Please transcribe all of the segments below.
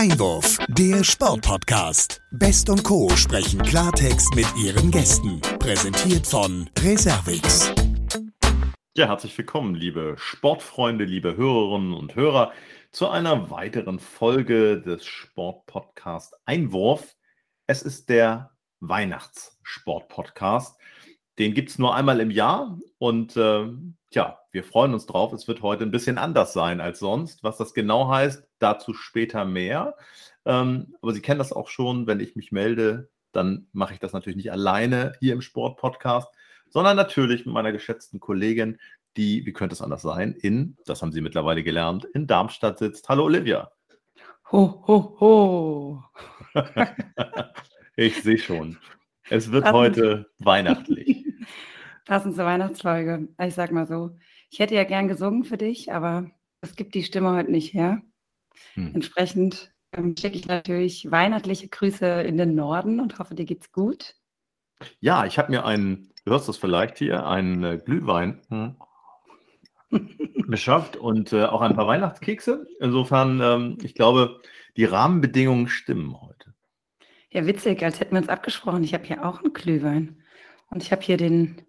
Einwurf, der Sportpodcast. Best und Co. sprechen Klartext mit ihren Gästen. Präsentiert von Reservix. Ja, herzlich willkommen, liebe Sportfreunde, liebe Hörerinnen und Hörer, zu einer weiteren Folge des Sportpodcast Einwurf. Es ist der Weihnachtssportpodcast. Den gibt es nur einmal im Jahr und äh, ja, wir freuen uns drauf. Es wird heute ein bisschen anders sein als sonst. Was das genau heißt, dazu später mehr. Ähm, aber Sie kennen das auch schon, wenn ich mich melde, dann mache ich das natürlich nicht alleine hier im Sportpodcast, sondern natürlich mit meiner geschätzten Kollegin, die, wie könnte es anders sein, in, das haben Sie mittlerweile gelernt, in Darmstadt sitzt. Hallo Olivia. Ho, ho, ho. ich sehe schon. Es wird Passend. heute weihnachtlich. Passend zur Weihnachtsfolge. Ich sag mal so, ich hätte ja gern gesungen für dich, aber es gibt die Stimme heute nicht her. Hm. Entsprechend ähm, schicke ich natürlich weihnachtliche Grüße in den Norden und hoffe, dir geht's gut. Ja, ich habe mir einen, du hörst das vielleicht hier, einen äh, Glühwein hm, beschafft und äh, auch ein paar Weihnachtskekse. Insofern, ähm, ich glaube, die Rahmenbedingungen stimmen heute. Ja, witzig, als hätten wir uns abgesprochen. Ich habe hier auch einen Glühwein. Und ich habe hier den,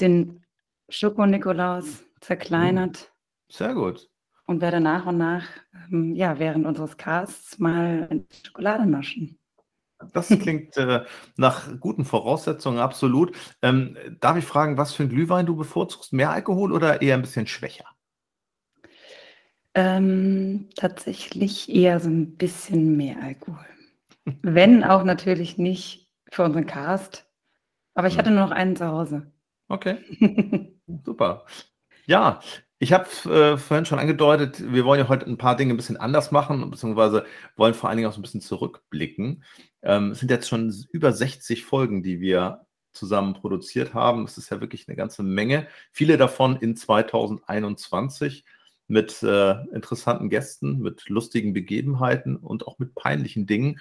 den Schoko-Nikolaus zerkleinert. Sehr gut. Und werde nach und nach, ähm, ja, während unseres Casts mal Schokolade naschen. Das klingt äh, nach guten Voraussetzungen, absolut. Ähm, darf ich fragen, was für ein Glühwein du bevorzugst? Mehr Alkohol oder eher ein bisschen schwächer? Ähm, tatsächlich eher so ein bisschen mehr Alkohol. Wenn auch natürlich nicht für unseren Cast. Aber ich hatte nur noch einen zu Hause. Okay. Super. Ja, ich habe äh, vorhin schon angedeutet, wir wollen ja heute ein paar Dinge ein bisschen anders machen, beziehungsweise wollen vor allen Dingen auch so ein bisschen zurückblicken. Ähm, es sind jetzt schon über 60 Folgen, die wir zusammen produziert haben. Das ist ja wirklich eine ganze Menge. Viele davon in 2021 mit äh, interessanten Gästen, mit lustigen Begebenheiten und auch mit peinlichen Dingen.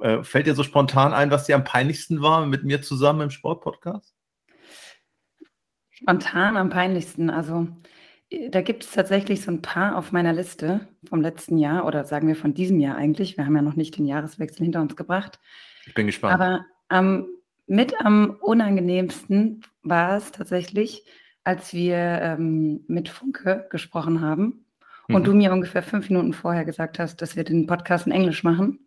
Äh, fällt dir so spontan ein, was dir am peinlichsten war mit mir zusammen im Sportpodcast? Spontan am peinlichsten. Also äh, da gibt es tatsächlich so ein paar auf meiner Liste vom letzten Jahr oder sagen wir von diesem Jahr eigentlich. Wir haben ja noch nicht den Jahreswechsel hinter uns gebracht. Ich bin gespannt. Aber ähm, mit am unangenehmsten war es tatsächlich, als wir ähm, mit Funke gesprochen haben und mhm. du mir ungefähr fünf Minuten vorher gesagt hast, dass wir den Podcast in Englisch machen.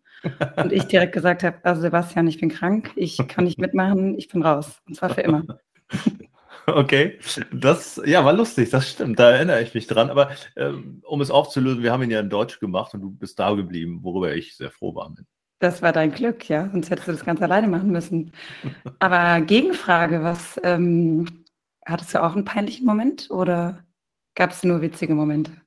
Und ich direkt gesagt habe, also Sebastian, ich bin krank, ich kann nicht mitmachen, ich bin raus. Und zwar für immer. Okay, das ja war lustig, das stimmt, da erinnere ich mich dran. Aber ähm, um es aufzulösen, wir haben ihn ja in Deutsch gemacht und du bist da geblieben, worüber ich sehr froh war. Das war dein Glück, ja, sonst hättest du das ganz alleine machen müssen. Aber Gegenfrage, was ähm, hattest du auch einen peinlichen Moment oder gab es nur witzige Momente?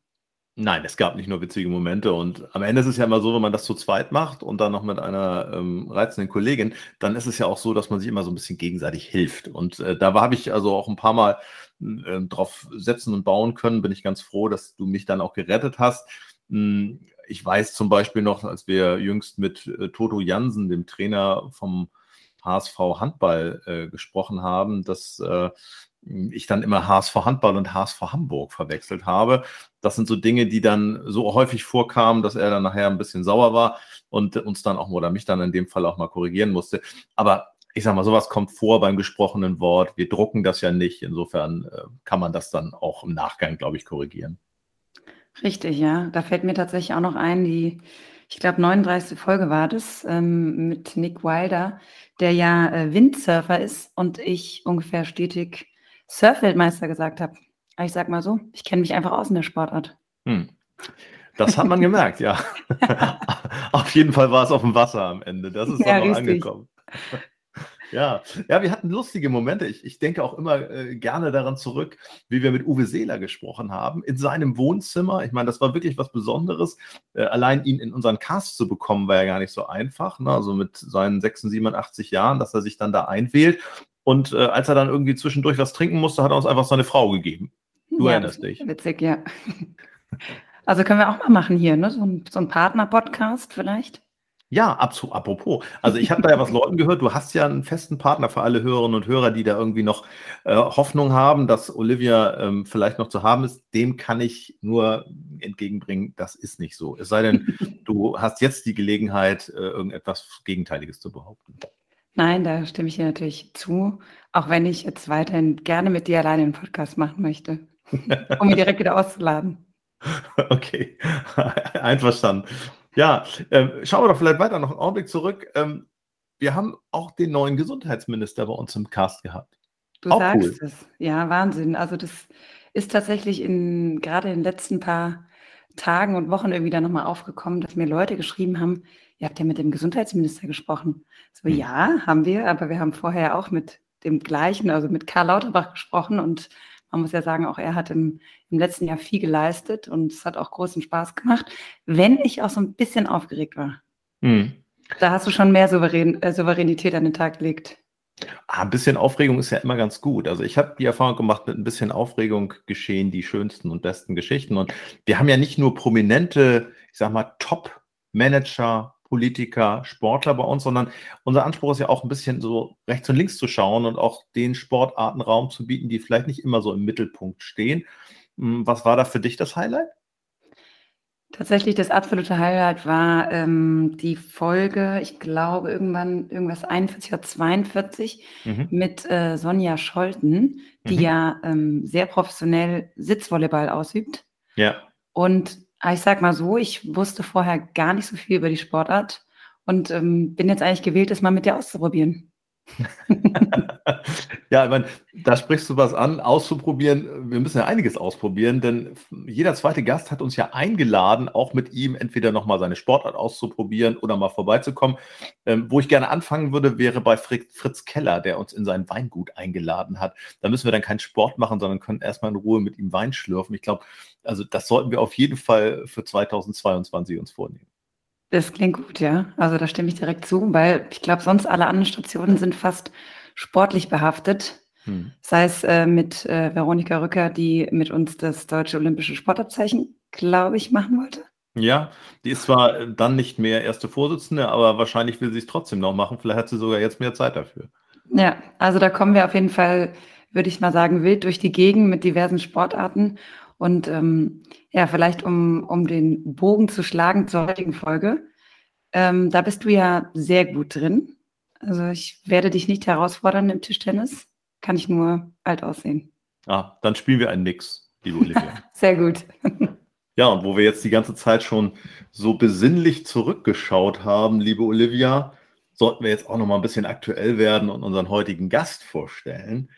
Nein, es gab nicht nur witzige Momente und am Ende ist es ja immer so, wenn man das zu zweit macht und dann noch mit einer ähm, reizenden Kollegin, dann ist es ja auch so, dass man sich immer so ein bisschen gegenseitig hilft. Und äh, da habe ich also auch ein paar Mal äh, drauf setzen und bauen können. Bin ich ganz froh, dass du mich dann auch gerettet hast. Hm, ich weiß zum Beispiel noch, als wir jüngst mit äh, Toto Jansen, dem Trainer vom HSV Handball, äh, gesprochen haben, dass äh, ich dann immer HSV Handball und HSV Hamburg verwechselt habe. Das sind so Dinge, die dann so häufig vorkamen, dass er dann nachher ein bisschen sauer war und uns dann auch oder mich dann in dem Fall auch mal korrigieren musste. Aber ich sag mal, sowas kommt vor beim gesprochenen Wort. Wir drucken das ja nicht. Insofern äh, kann man das dann auch im Nachgang, glaube ich, korrigieren. Richtig, ja. Da fällt mir tatsächlich auch noch ein, die, ich glaube, 39. Folge war das ähm, mit Nick Wilder, der ja äh, Windsurfer ist und ich ungefähr stetig Surfweltmeister gesagt habe. ich sag mal so, ich kenne mich einfach aus in der Sportart. Hm. Das hat man gemerkt, ja. auf jeden Fall war es auf dem Wasser am Ende. Das ist ja, dann noch angekommen. Ja, ja, wir hatten lustige Momente. Ich, ich denke auch immer äh, gerne daran zurück, wie wir mit Uwe Seeler gesprochen haben, in seinem Wohnzimmer. Ich meine, das war wirklich was Besonderes. Äh, allein ihn in unseren Cast zu bekommen, war ja gar nicht so einfach. Ne? Also mit seinen 86, 87 Jahren, dass er sich dann da einwählt. Und äh, als er dann irgendwie zwischendurch was trinken musste, hat er uns einfach seine Frau gegeben. Du ja, erinnerst dich. Witzig, ja. Also können wir auch mal machen hier, ne? So ein, so ein Partner-Podcast vielleicht. Ja, absolut. Apropos, also ich habe da ja was Leuten gehört, du hast ja einen festen Partner für alle Hörerinnen und Hörer, die da irgendwie noch äh, Hoffnung haben, dass Olivia ähm, vielleicht noch zu haben ist. Dem kann ich nur entgegenbringen, das ist nicht so. Es sei denn, du hast jetzt die Gelegenheit, äh, irgendetwas Gegenteiliges zu behaupten. Nein, da stimme ich dir natürlich zu, auch wenn ich jetzt weiterhin gerne mit dir alleine einen Podcast machen möchte, um mich direkt wieder auszuladen. Okay, einverstanden. Ja, ähm, schauen wir doch vielleicht weiter noch einen Augenblick zurück. Ähm, wir haben auch den neuen Gesundheitsminister bei uns im Cast gehabt. Du auch sagst cool. es. Ja, Wahnsinn. Also das ist tatsächlich in gerade in den letzten paar Tagen und Wochen irgendwie da nochmal aufgekommen, dass mir Leute geschrieben haben, ihr habt ja mit dem Gesundheitsminister gesprochen. So, hm. ja, haben wir, aber wir haben vorher auch mit dem gleichen, also mit Karl Lauterbach gesprochen und man muss ja sagen, auch er hat im, im letzten Jahr viel geleistet und es hat auch großen Spaß gemacht, wenn ich auch so ein bisschen aufgeregt war. Mhm. Da hast du schon mehr Souverän, äh, Souveränität an den Tag gelegt. Ah, ein bisschen Aufregung ist ja immer ganz gut. Also ich habe die Erfahrung gemacht, mit ein bisschen Aufregung geschehen die schönsten und besten Geschichten. Und wir haben ja nicht nur prominente, ich sag mal, Top-Manager Politiker, Sportler bei uns, sondern unser Anspruch ist ja auch ein bisschen so rechts und links zu schauen und auch den Sportarten Raum zu bieten, die vielleicht nicht immer so im Mittelpunkt stehen. Hm, was war da für dich das Highlight? Tatsächlich das absolute Highlight war ähm, die Folge, ich glaube irgendwann irgendwas 41 oder 42 mhm. mit äh, Sonja Scholten, die mhm. ja ähm, sehr professionell Sitzvolleyball ausübt. Ja. Und ich sag mal so, ich wusste vorher gar nicht so viel über die Sportart und ähm, bin jetzt eigentlich gewählt, das mal mit dir auszuprobieren. ja, ich meine, da sprichst du was an, auszuprobieren. Wir müssen ja einiges ausprobieren, denn jeder zweite Gast hat uns ja eingeladen, auch mit ihm entweder nochmal seine Sportart auszuprobieren oder mal vorbeizukommen. Ähm, wo ich gerne anfangen würde, wäre bei Fritz Keller, der uns in sein Weingut eingeladen hat. Da müssen wir dann keinen Sport machen, sondern können erstmal in Ruhe mit ihm Wein schlürfen. Ich glaube, also das sollten wir auf jeden Fall für 2022 uns vornehmen. Das klingt gut, ja. Also da stimme ich direkt zu, weil ich glaube, sonst alle anderen Stationen sind fast sportlich behaftet. Hm. Sei es äh, mit äh, Veronika Rücker, die mit uns das deutsche olympische Sportabzeichen, glaube ich, machen wollte. Ja, die ist zwar dann nicht mehr erste Vorsitzende, aber wahrscheinlich will sie es trotzdem noch machen. Vielleicht hat sie sogar jetzt mehr Zeit dafür. Ja, also da kommen wir auf jeden Fall, würde ich mal sagen, wild durch die Gegend mit diversen Sportarten. Und ähm, ja, vielleicht um, um den Bogen zu schlagen zur heutigen Folge. Ähm, da bist du ja sehr gut drin. Also ich werde dich nicht herausfordern im Tischtennis. Kann ich nur alt aussehen. Ah, dann spielen wir einen Mix, liebe Olivia. sehr gut. ja, und wo wir jetzt die ganze Zeit schon so besinnlich zurückgeschaut haben, liebe Olivia, sollten wir jetzt auch noch mal ein bisschen aktuell werden und unseren heutigen Gast vorstellen,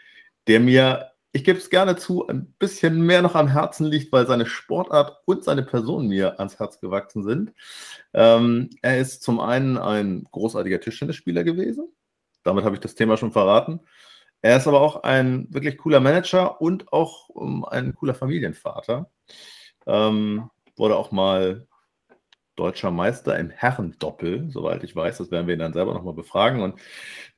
der mir ich gebe es gerne zu, ein bisschen mehr noch am Herzen liegt, weil seine Sportart und seine Person mir ans Herz gewachsen sind. Ähm, er ist zum einen ein großartiger Tischtennisspieler gewesen. Damit habe ich das Thema schon verraten. Er ist aber auch ein wirklich cooler Manager und auch um, ein cooler Familienvater. Ähm, wurde auch mal deutscher Meister im Herrendoppel, soweit ich weiß. Das werden wir ihn dann selber nochmal befragen. Und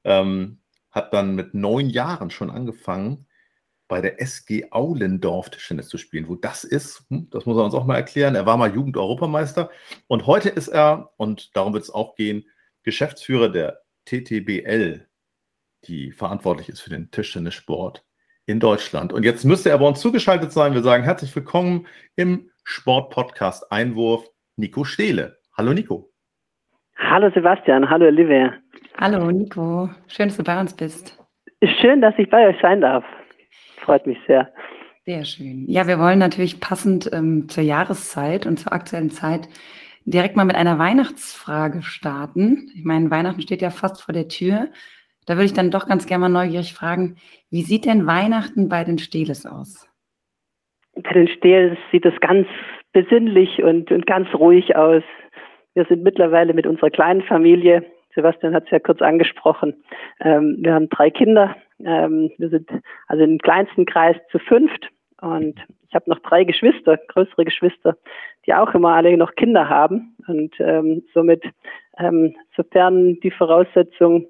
ähm, hat dann mit neun Jahren schon angefangen, bei der SG Aulendorf Tischtennis zu spielen. Wo das ist, hm, das muss er uns auch mal erklären. Er war mal Jugend-Europameister und heute ist er, und darum wird es auch gehen, Geschäftsführer der TTBL, die verantwortlich ist für den Tischtennissport in Deutschland. Und jetzt müsste er bei uns zugeschaltet sein. Wir sagen herzlich willkommen im Sportpodcast Einwurf, Nico Stehle. Hallo Nico. Hallo Sebastian, hallo Olivia. Hallo Nico, schön, dass du bei uns bist. Schön, dass ich bei euch sein darf freut mich sehr. Sehr schön. Ja, wir wollen natürlich passend ähm, zur Jahreszeit und zur aktuellen Zeit direkt mal mit einer Weihnachtsfrage starten. Ich meine, Weihnachten steht ja fast vor der Tür. Da würde ich dann doch ganz gerne mal neugierig fragen, wie sieht denn Weihnachten bei den Stehles aus? Bei den Stehles sieht es ganz besinnlich und, und ganz ruhig aus. Wir sind mittlerweile mit unserer kleinen Familie, Sebastian hat es ja kurz angesprochen, ähm, wir haben drei Kinder, ähm, wir sind also im kleinsten Kreis zu fünft und ich habe noch drei Geschwister, größere Geschwister, die auch immer alle noch Kinder haben und ähm, somit, ähm, sofern die Voraussetzungen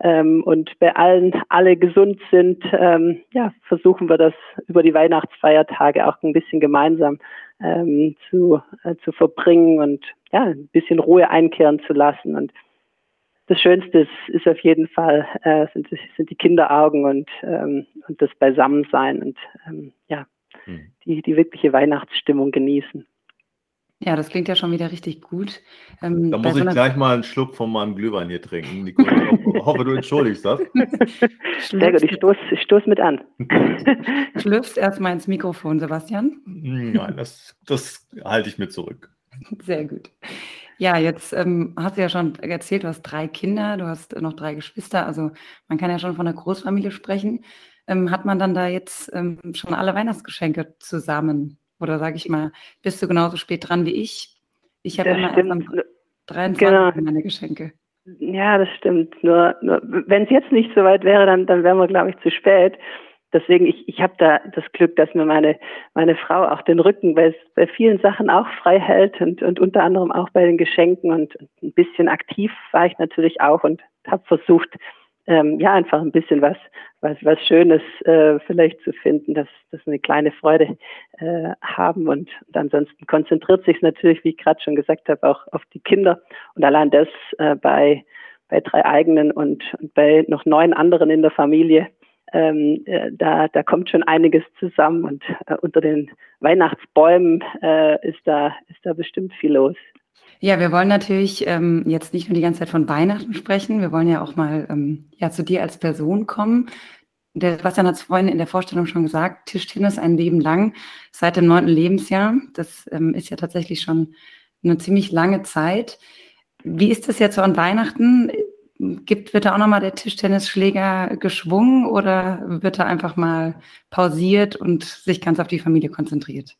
ähm, und bei allen alle gesund sind, ähm, ja, versuchen wir das über die Weihnachtsfeiertage auch ein bisschen gemeinsam ähm, zu, äh, zu verbringen und ja, ein bisschen Ruhe einkehren zu lassen. Und das Schönste ist, ist auf jeden Fall äh, sind, sind die Kinderaugen und, ähm, und das Beisammensein und ähm, ja, hm. die, die wirkliche Weihnachtsstimmung genießen. Ja, das klingt ja schon wieder richtig gut. Ähm, da muss ich gleich mal einen Schluck von meinem Glühwein hier trinken. Nicole, ich hoffe, du entschuldigst das. Sehr gut, ich stoße ich stoß mit an. Schlürfst erstmal ins Mikrofon, Sebastian. Nein, das, das halte ich mir zurück. Sehr gut. Ja, jetzt ähm, hast du ja schon erzählt, du hast drei Kinder, du hast noch drei Geschwister, also man kann ja schon von einer Großfamilie sprechen. Ähm, hat man dann da jetzt ähm, schon alle Weihnachtsgeschenke zusammen? Oder sage ich mal, bist du genauso spät dran wie ich? Ich habe immer erst am 23. Genau. meine Geschenke. Ja, das stimmt. Nur, nur wenn es jetzt nicht so weit wäre, dann, dann wären wir, glaube ich, zu spät. Deswegen, ich, ich habe da das Glück, dass mir meine, meine Frau auch den Rücken bei, bei vielen Sachen auch frei hält und, und unter anderem auch bei den Geschenken und ein bisschen aktiv war ich natürlich auch und habe versucht, ähm, ja, einfach ein bisschen was, was, was Schönes äh, vielleicht zu finden, dass, dass eine kleine Freude äh, haben und, und ansonsten konzentriert sich natürlich, wie ich gerade schon gesagt habe, auch auf die Kinder und allein das äh, bei, bei drei eigenen und, und bei noch neun anderen in der Familie, ähm, äh, da, da kommt schon einiges zusammen und äh, unter den Weihnachtsbäumen äh, ist, da, ist da bestimmt viel los. Ja, wir wollen natürlich ähm, jetzt nicht nur die ganze Zeit von Weihnachten sprechen, wir wollen ja auch mal ähm, ja, zu dir als Person kommen. Der Sebastian hat es vorhin in der Vorstellung schon gesagt, Tischtennis ein Leben lang, seit dem neunten Lebensjahr. Das ähm, ist ja tatsächlich schon eine ziemlich lange Zeit. Wie ist das jetzt so an Weihnachten? Gibt, wird da auch nochmal der Tischtennisschläger geschwungen oder wird er einfach mal pausiert und sich ganz auf die Familie konzentriert?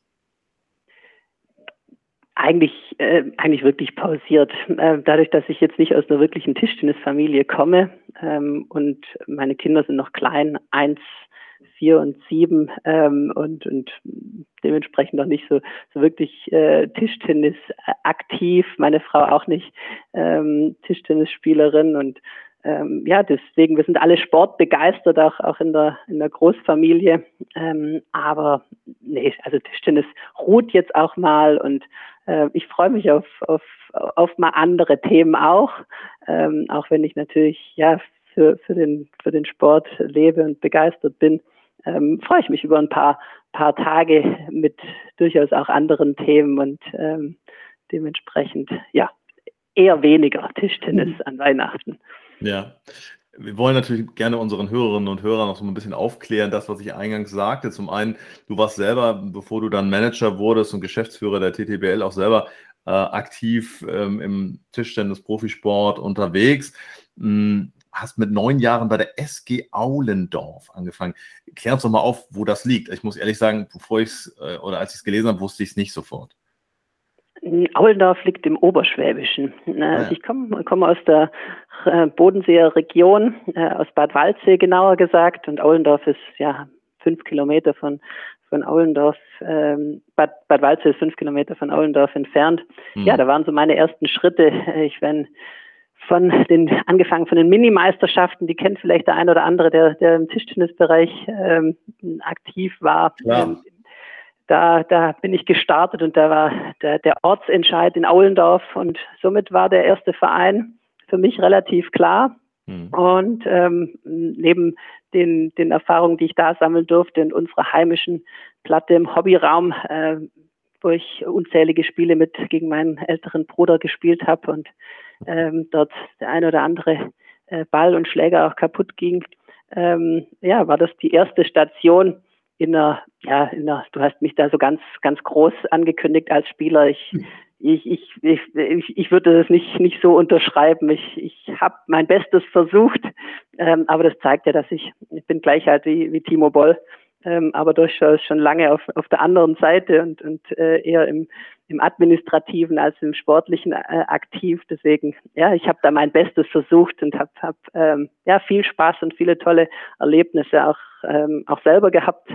Eigentlich, äh, eigentlich wirklich pausiert. Äh, dadurch, dass ich jetzt nicht aus einer wirklichen Tischtennisfamilie komme ähm, und meine Kinder sind noch klein, eins, vier und sieben ähm, und, und dementsprechend noch nicht so, so wirklich äh, Tischtennis aktiv. Meine Frau auch nicht ähm, Tischtennisspielerin und ähm, ja, deswegen, wir sind alle sportbegeistert, auch, auch in der, in der Großfamilie. Ähm, aber nee, also Tischtennis ruht jetzt auch mal und äh, ich freue mich auf, auf, auf mal andere Themen auch, ähm, auch wenn ich natürlich ja für, für, den, für den Sport lebe und begeistert bin. Ähm, freue ich mich über ein paar, paar Tage mit durchaus auch anderen Themen und ähm, dementsprechend, ja, eher weniger Tischtennis mhm. an Weihnachten. Ja, wir wollen natürlich gerne unseren Hörerinnen und Hörern noch so ein bisschen aufklären, das, was ich eingangs sagte. Zum einen, du warst selber, bevor du dann Manager wurdest und Geschäftsführer der TTBL, auch selber äh, aktiv ähm, im Tischtennis-Profisport unterwegs. Hm, hast mit neun Jahren bei der SG Aulendorf angefangen. Klär uns doch mal auf, wo das liegt. Ich muss ehrlich sagen, bevor ich es äh, oder als ich es gelesen habe, wusste ich es nicht sofort. Aulendorf liegt im Oberschwäbischen. Ne, also ich komme komm aus der äh, Bodenseer Region, äh, aus Bad Waldsee genauer gesagt. Und Aulendorf ist ja fünf Kilometer von, von Aulendorf, ähm, Bad, Bad Waldsee ist fünf Kilometer von Aulendorf entfernt. Mhm. Ja, da waren so meine ersten Schritte. Ich bin von den, angefangen von den Minimeisterschaften, die kennt vielleicht der ein oder andere, der, der im Tischtennisbereich ähm, aktiv war. Ja. Ähm, da, da bin ich gestartet und da war der, der Ortsentscheid in Aulendorf und somit war der erste Verein für mich relativ klar. Mhm. Und ähm, neben den, den Erfahrungen, die ich da sammeln durfte in unserer heimischen Platte im Hobbyraum, äh, wo ich unzählige Spiele mit gegen meinen älteren Bruder gespielt habe und ähm, dort der ein oder andere äh, Ball und Schläger auch kaputt ging, ähm, ja, war das die erste Station in einer, ja, in einer, du hast mich da so ganz, ganz groß angekündigt als Spieler. Ich, ich, ich, ich, ich würde das nicht, nicht so unterschreiben. Ich, ich habe mein Bestes versucht, ähm, aber das zeigt ja, dass ich, ich bin gleich halt wie, wie Timo Boll, ähm, aber durchaus schon lange auf, auf der anderen Seite und, und äh, eher im, im administrativen als im sportlichen äh, aktiv. Deswegen, ja, ich habe da mein Bestes versucht und habe hab, ähm, ja viel Spaß und viele tolle Erlebnisse auch ähm, auch selber gehabt.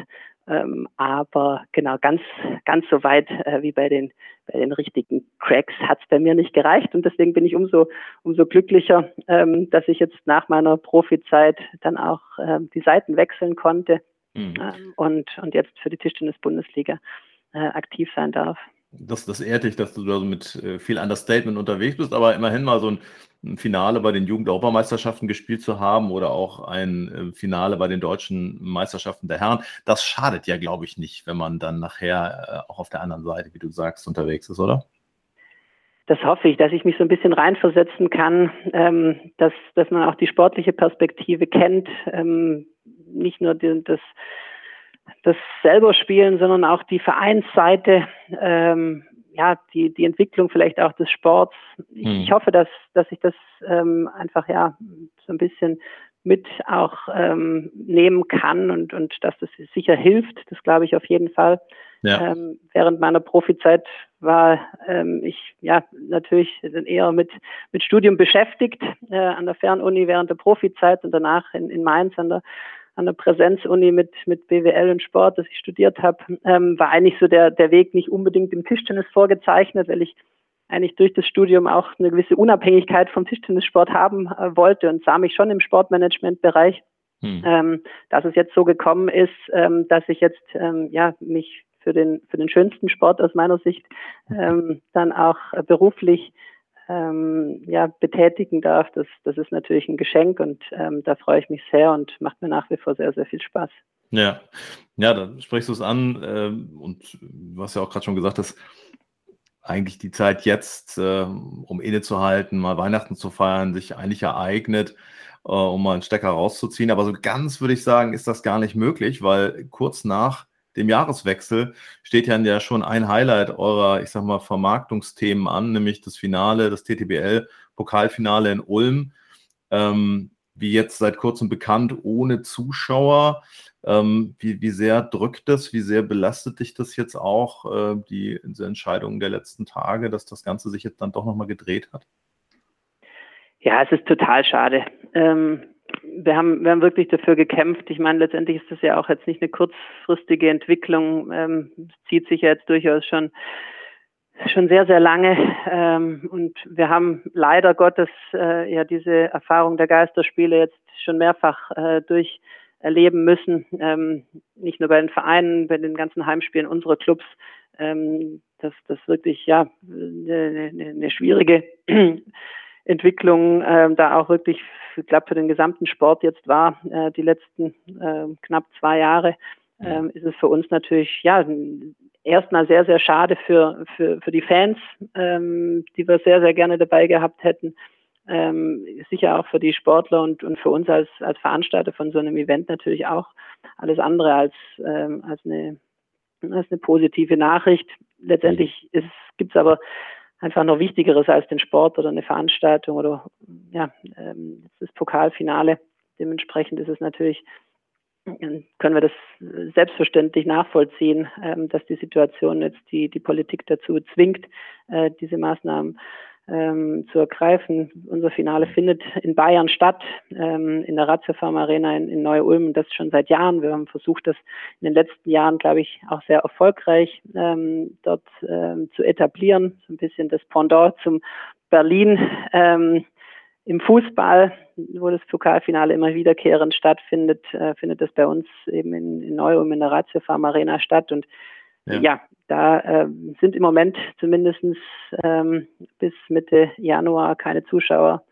Ähm, aber genau ganz ganz so weit äh, wie bei den bei den richtigen Cracks hat es bei mir nicht gereicht und deswegen bin ich umso umso glücklicher, ähm, dass ich jetzt nach meiner Profizeit dann auch ähm, die Seiten wechseln konnte mhm. ähm, und und jetzt für die Tischtennis Bundesliga äh, aktiv sein darf. Das, das ehrt dich, dass du da so mit äh, viel Understatement unterwegs bist, aber immerhin mal so ein, ein Finale bei den Jugend-Europameisterschaften gespielt zu haben oder auch ein Finale bei den deutschen Meisterschaften der Herren, das schadet ja, glaube ich, nicht, wenn man dann nachher auch auf der anderen Seite, wie du sagst, unterwegs ist, oder? das hoffe ich, dass ich mich so ein bisschen reinversetzen kann, ähm, dass, dass man auch die sportliche Perspektive kennt, ähm, nicht nur die, das, das selber spielen, sondern auch die Vereinsseite, ähm, ja, die, die Entwicklung vielleicht auch des Sports. Ich, hm. ich hoffe, dass, dass ich das ähm, einfach ja so ein bisschen mit auch ähm, nehmen kann und, und dass das sicher hilft. Das glaube ich auf jeden Fall. Ja. Ähm, während meiner Profizeit war ähm, ich ja natürlich eher mit, mit Studium beschäftigt äh, an der Fernuni während der Profizeit und danach in, in Mainz an der an der Präsenzuni mit, mit BWL und Sport, das ich studiert habe, ähm, war eigentlich so der, der Weg nicht unbedingt im Tischtennis vorgezeichnet, weil ich eigentlich durch das Studium auch eine gewisse Unabhängigkeit vom Tischtennissport haben äh, wollte und sah mich schon im Sportmanagement-Bereich. Hm. Ähm, dass es jetzt so gekommen ist, ähm, dass ich jetzt ähm, ja mich für den, für den schönsten Sport aus meiner Sicht ähm, dann auch äh, beruflich ähm, ja, betätigen darf. Das, das ist natürlich ein Geschenk und ähm, da freue ich mich sehr und macht mir nach wie vor sehr, sehr viel Spaß. Ja, ja, da sprichst du es an ähm, und du hast ja auch gerade schon gesagt, dass eigentlich die Zeit jetzt, äh, um innezuhalten, mal Weihnachten zu feiern, sich eigentlich ereignet, äh, um mal einen Stecker rauszuziehen. Aber so ganz würde ich sagen, ist das gar nicht möglich, weil kurz nach dem Jahreswechsel steht ja schon ein Highlight eurer, ich sag mal, Vermarktungsthemen an, nämlich das Finale, das TTBL-Pokalfinale in Ulm. Ähm, wie jetzt seit kurzem bekannt, ohne Zuschauer. Ähm, wie, wie sehr drückt das, wie sehr belastet dich das jetzt auch, äh, die, diese Entscheidungen der letzten Tage, dass das Ganze sich jetzt dann doch nochmal gedreht hat? Ja, es ist total schade. Ähm, wir haben, wir haben wirklich dafür gekämpft. Ich meine, letztendlich ist das ja auch jetzt nicht eine kurzfristige Entwicklung. Ähm, zieht sich ja jetzt durchaus schon schon sehr, sehr lange. Ähm, und wir haben leider Gottes äh, ja diese Erfahrung der Geisterspiele jetzt schon mehrfach äh, durcherleben müssen. Ähm, nicht nur bei den Vereinen, bei den ganzen Heimspielen unserer Clubs. Ähm, dass das wirklich ja eine, eine schwierige Entwicklung äh, da auch wirklich, ich glaube, für den gesamten Sport jetzt war, äh, die letzten äh, knapp zwei Jahre, äh, ist es für uns natürlich, ja, erstmal sehr, sehr schade für, für, für die Fans, ähm, die wir sehr, sehr gerne dabei gehabt hätten. Ähm, sicher auch für die Sportler und, und für uns als, als Veranstalter von so einem Event natürlich auch alles andere als, ähm, als, eine, als eine positive Nachricht. Letztendlich gibt es aber einfach noch Wichtigeres als den Sport oder eine Veranstaltung oder ja, ähm, das Pokalfinale. Dementsprechend ist es natürlich, ähm, können wir das selbstverständlich nachvollziehen, ähm, dass die Situation jetzt die, die Politik dazu zwingt, äh, diese Maßnahmen ähm, zu ergreifen. Unser Finale findet in Bayern statt, ähm, in der Ratiofarm Arena in, in Neu-Ulm, das schon seit Jahren. Wir haben versucht, das in den letzten Jahren, glaube ich, auch sehr erfolgreich ähm, dort ähm, zu etablieren. So ein bisschen das Pendant zum Berlin ähm, im Fußball, wo das Pokalfinale immer wiederkehrend stattfindet, äh, findet das bei uns eben in, in Neu-Ulm in der Ratiofarm Arena statt und ja, ja da äh, sind im Moment zumindest ähm, bis Mitte Januar keine Zuschauer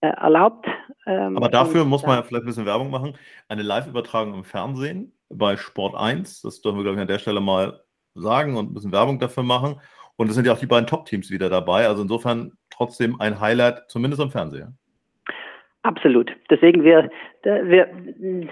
äh, erlaubt. Ähm, Aber dafür muss man ja vielleicht ein bisschen Werbung machen. Eine Live-Übertragung im Fernsehen bei Sport 1, das dürfen wir, glaube ich, an der Stelle mal sagen und ein bisschen Werbung dafür machen. Und es sind ja auch die beiden Top-Teams wieder dabei. Also insofern trotzdem ein Highlight, zumindest im Fernsehen. Absolut. Deswegen wir, wir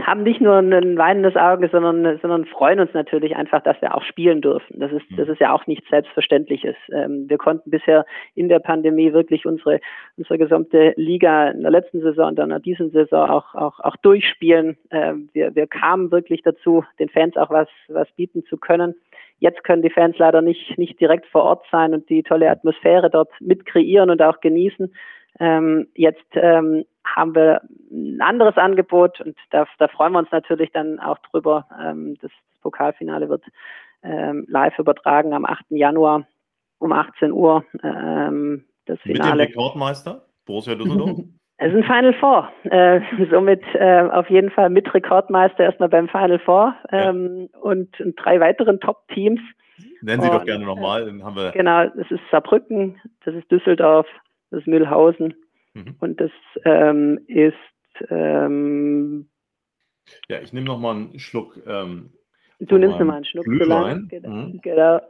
haben nicht nur ein weinendes Auge, sondern, sondern freuen uns natürlich einfach, dass wir auch spielen dürfen. Das ist, das ist ja auch nichts Selbstverständliches. Ähm, wir konnten bisher in der Pandemie wirklich unsere, unsere gesamte Liga in der letzten Saison und dann in dieser Saison auch, auch, auch durchspielen. Ähm, wir, wir kamen wirklich dazu, den Fans auch was, was bieten zu können. Jetzt können die Fans leider nicht, nicht direkt vor Ort sein und die tolle Atmosphäre dort mit kreieren und auch genießen. Ähm, jetzt ähm, haben wir ein anderes Angebot und da, da freuen wir uns natürlich dann auch drüber. Ähm, das, das Pokalfinale wird ähm, live übertragen am 8. Januar um 18 Uhr. Ähm, das Finale. Mit dem Rekordmeister, Borussia Düsseldorf? Es ist ein Final Four. Äh, somit äh, auf jeden Fall mit Rekordmeister erstmal beim Final Four ähm, ja. und, drei weiteren Top-Teams. Nennen Sie und, doch gerne nochmal, dann haben wir. Genau, das ist Saarbrücken, das ist Düsseldorf, das ist Mühlhausen mhm. und das ähm, ist. Ähm, ja, ich nehme nochmal einen Schluck. Ähm, du nimmst nochmal einen Schluck Glühwein. Genau. Mhm. genau.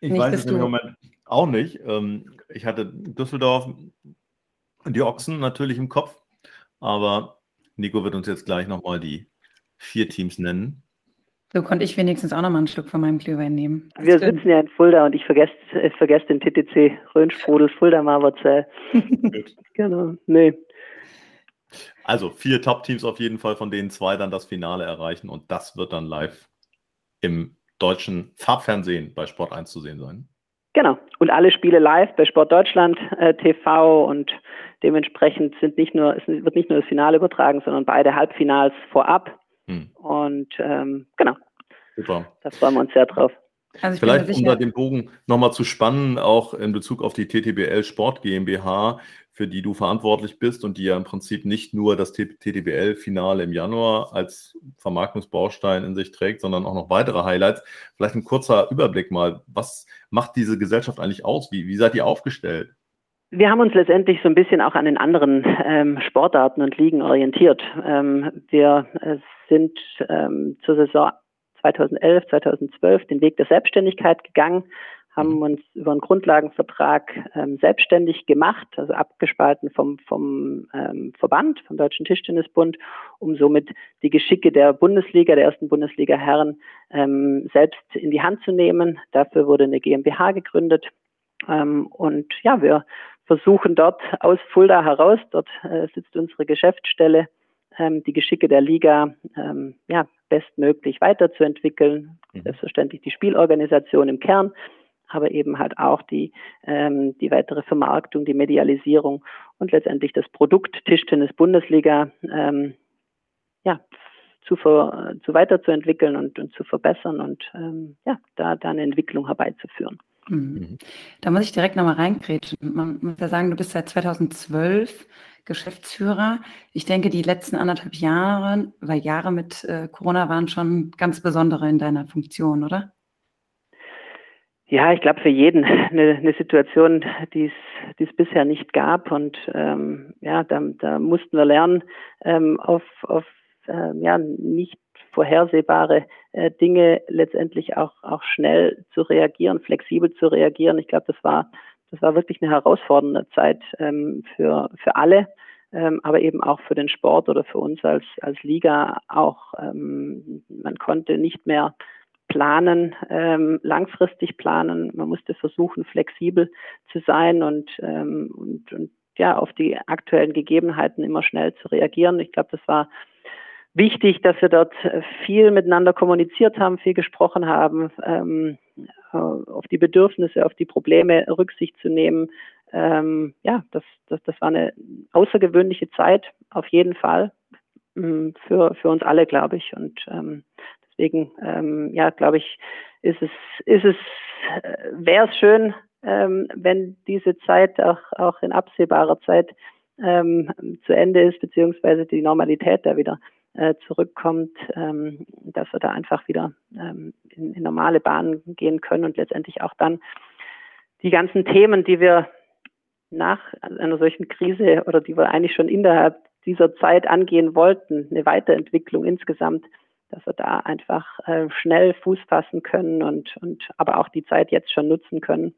Ich nicht, weiß es im Moment auch nicht. Ähm, ich hatte Düsseldorf und die Ochsen natürlich im Kopf, aber Nico wird uns jetzt gleich nochmal die vier Teams nennen. So konnte ich wenigstens auch nochmal einen Schluck von meinem Glühwein nehmen. Das Wir sitzen ja in Fulda und ich vergesse, ich vergesse den TTC Röhnsprudel Fulda Marverzell. genau, nee. Also vier Top-Teams auf jeden Fall, von denen zwei dann das Finale erreichen und das wird dann live im deutschen Farbfernsehen bei Sport 1 zu sehen sein. Genau. Und alle Spiele live bei Sport Deutschland äh, TV und dementsprechend sind nicht nur, es wird nicht nur das Finale übertragen, sondern beide Halbfinals vorab. Hm. Und ähm, genau. Super. Da freuen wir uns sehr drauf. Also Vielleicht, um da den Bogen nochmal zu spannen, auch in Bezug auf die TTBL Sport GmbH, für die du verantwortlich bist und die ja im Prinzip nicht nur das TTBL-Finale im Januar als Vermarktungsbaustein in sich trägt, sondern auch noch weitere Highlights. Vielleicht ein kurzer Überblick mal. Was macht diese Gesellschaft eigentlich aus? Wie, wie seid ihr aufgestellt? Wir haben uns letztendlich so ein bisschen auch an den anderen ähm, Sportarten und Ligen orientiert. Ähm, wir äh, sind ähm, zur Saison 2011, 2012 den Weg der Selbstständigkeit gegangen, haben mhm. uns über einen Grundlagenvertrag ähm, selbstständig gemacht, also abgespalten vom, vom ähm, Verband, vom Deutschen Tischtennisbund, um somit die Geschicke der Bundesliga, der ersten Bundesliga Herren, ähm, selbst in die Hand zu nehmen. Dafür wurde eine GmbH gegründet. Ähm, und ja, wir versuchen dort aus Fulda heraus, dort äh, sitzt unsere Geschäftsstelle, ähm, die Geschicke der Liga ähm, ja, bestmöglich weiterzuentwickeln. Mhm. Selbstverständlich die Spielorganisation im Kern, aber eben halt auch die, ähm, die weitere Vermarktung, die Medialisierung und letztendlich das Produkt Tischtennis Bundesliga ähm, ja, zu, ver, zu weiterzuentwickeln und, und zu verbessern und ähm, ja, da, da eine Entwicklung herbeizuführen. Mhm. mhm. Da muss ich direkt nochmal reingrätschen. Man muss ja sagen, du bist seit 2012 Geschäftsführer. Ich denke, die letzten anderthalb Jahre, weil Jahre mit äh, Corona waren schon ganz besondere in deiner Funktion, oder? Ja, ich glaube für jeden eine, eine Situation, die es bisher nicht gab. Und ähm, ja, da, da mussten wir lernen, ähm, auf, auf ähm, ja, nicht vorhersehbare äh, Dinge letztendlich auch, auch schnell zu reagieren, flexibel zu reagieren. Ich glaube, das war, das war wirklich eine herausfordernde Zeit ähm, für, für alle. Ähm, aber eben auch für den Sport oder für uns als, als Liga auch. Ähm, man konnte nicht mehr planen, ähm, langfristig planen. Man musste versuchen, flexibel zu sein und, ähm, und, und ja, auf die aktuellen Gegebenheiten immer schnell zu reagieren. Ich glaube, das war wichtig, dass wir dort viel miteinander kommuniziert haben, viel gesprochen haben, ähm, äh, auf die Bedürfnisse, auf die Probleme Rücksicht zu nehmen. Ähm, ja, das, das, das war eine außergewöhnliche Zeit, auf jeden Fall, ähm, für, für uns alle, glaube ich. Und ähm, Deswegen, ähm, ja, glaube ich, ist es, ist es, äh, wäre es schön, ähm, wenn diese Zeit auch, auch in absehbarer Zeit ähm, zu Ende ist, beziehungsweise die Normalität da wieder äh, zurückkommt, ähm, dass wir da einfach wieder ähm, in, in normale Bahnen gehen können und letztendlich auch dann die ganzen Themen, die wir nach einer solchen Krise oder die wir eigentlich schon innerhalb dieser Zeit angehen wollten, eine Weiterentwicklung insgesamt, dass wir da einfach äh, schnell Fuß fassen können und, und aber auch die Zeit jetzt schon nutzen können,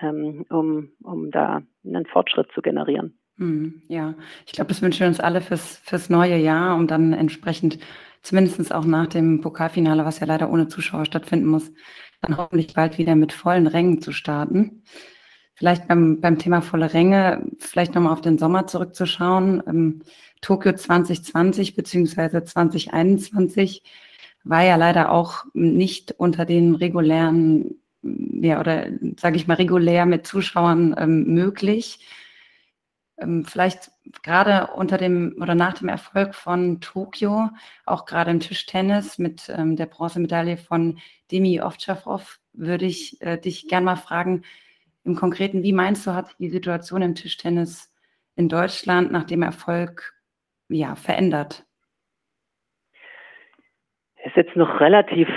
ähm, um, um da einen Fortschritt zu generieren. Hm, ja, ich glaube, das wünschen wir uns alle fürs, fürs neue Jahr, um dann entsprechend, zumindest auch nach dem Pokalfinale, was ja leider ohne Zuschauer stattfinden muss, dann hoffentlich bald wieder mit vollen Rängen zu starten. Vielleicht beim, beim Thema volle Ränge, vielleicht nochmal auf den Sommer zurückzuschauen. Ähm, Tokio 2020 beziehungsweise 2021 war ja leider auch nicht unter den regulären, ja, oder sage ich mal, regulär mit Zuschauern ähm, möglich. Ähm, vielleicht gerade unter dem oder nach dem Erfolg von Tokio, auch gerade im Tischtennis mit ähm, der Bronzemedaille von Demi Ovtcharov, würde ich äh, dich gerne mal fragen, im Konkreten, wie meinst du, hat die Situation im Tischtennis in Deutschland nach dem Erfolg ja, verändert? ist jetzt noch relativ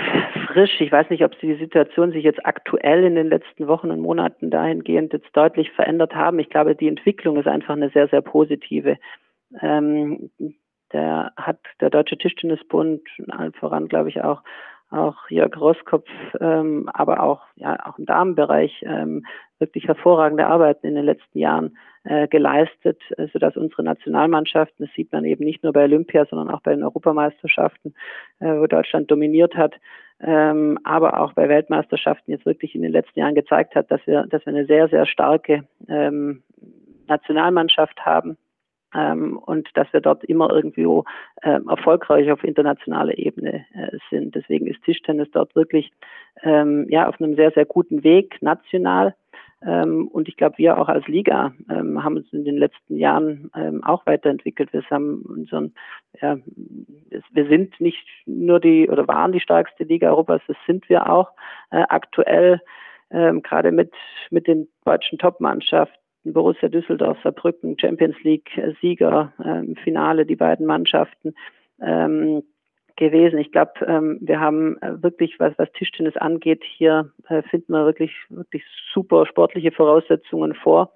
frisch. Ich weiß nicht, ob die Situation sich jetzt aktuell in den letzten Wochen und Monaten dahingehend jetzt deutlich verändert haben. Ich glaube, die Entwicklung ist einfach eine sehr, sehr positive. Ähm, der hat der Deutsche Tischtennisbund allen voran, glaube ich, auch auch Jörg Roskopf, ähm, aber auch ja auch im Damenbereich ähm, wirklich hervorragende Arbeiten in den letzten Jahren äh, geleistet, äh, sodass unsere Nationalmannschaften, das sieht man eben nicht nur bei Olympia, sondern auch bei den Europameisterschaften, äh, wo Deutschland dominiert hat, ähm, aber auch bei Weltmeisterschaften jetzt wirklich in den letzten Jahren gezeigt hat, dass wir, dass wir eine sehr, sehr starke ähm, Nationalmannschaft haben ähm, und dass wir dort immer irgendwie ähm, erfolgreich auf internationaler Ebene äh, sind. Deswegen ist Tischtennis dort wirklich ähm, ja auf einem sehr, sehr guten Weg national. Ähm, und ich glaube, wir auch als Liga ähm, haben uns in den letzten Jahren ähm, auch weiterentwickelt. Wir haben unseren, ja, wir sind nicht nur die oder waren die stärkste Liga Europas, das sind wir auch äh, aktuell, ähm, gerade mit, mit den deutschen Top-Mannschaften Borussia Düsseldorf, Saarbrücken, Champions League-Sieger äh, im Finale, die beiden Mannschaften ähm, gewesen. Ich glaube, ähm, wir haben äh, wirklich, was, was Tischtennis angeht, hier äh, finden wir wirklich, wirklich super sportliche Voraussetzungen vor.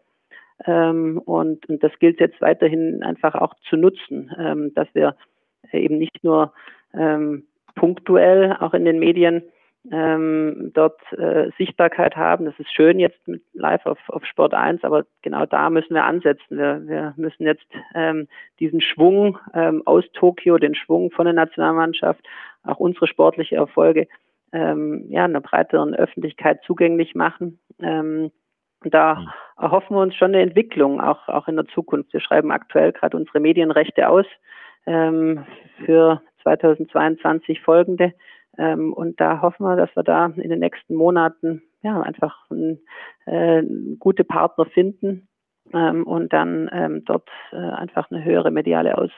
Ähm, und, und das gilt jetzt weiterhin einfach auch zu nutzen, ähm, dass wir eben nicht nur ähm, punktuell auch in den Medien ähm, dort äh, Sichtbarkeit haben. Das ist schön jetzt mit live auf, auf Sport 1, aber genau da müssen wir ansetzen. Wir, wir müssen jetzt ähm, diesen Schwung ähm, aus Tokio, den Schwung von der Nationalmannschaft, auch unsere sportliche Erfolge ähm, ja, einer breiteren Öffentlichkeit zugänglich machen. Ähm, da mhm. erhoffen wir uns schon eine Entwicklung, auch, auch in der Zukunft. Wir schreiben aktuell gerade unsere Medienrechte aus ähm, für 2022 folgende. Ähm, und da hoffen wir, dass wir da in den nächsten Monaten ja einfach ein, äh, gute Partner finden ähm, und dann ähm, dort äh, einfach eine höhere mediale Aus,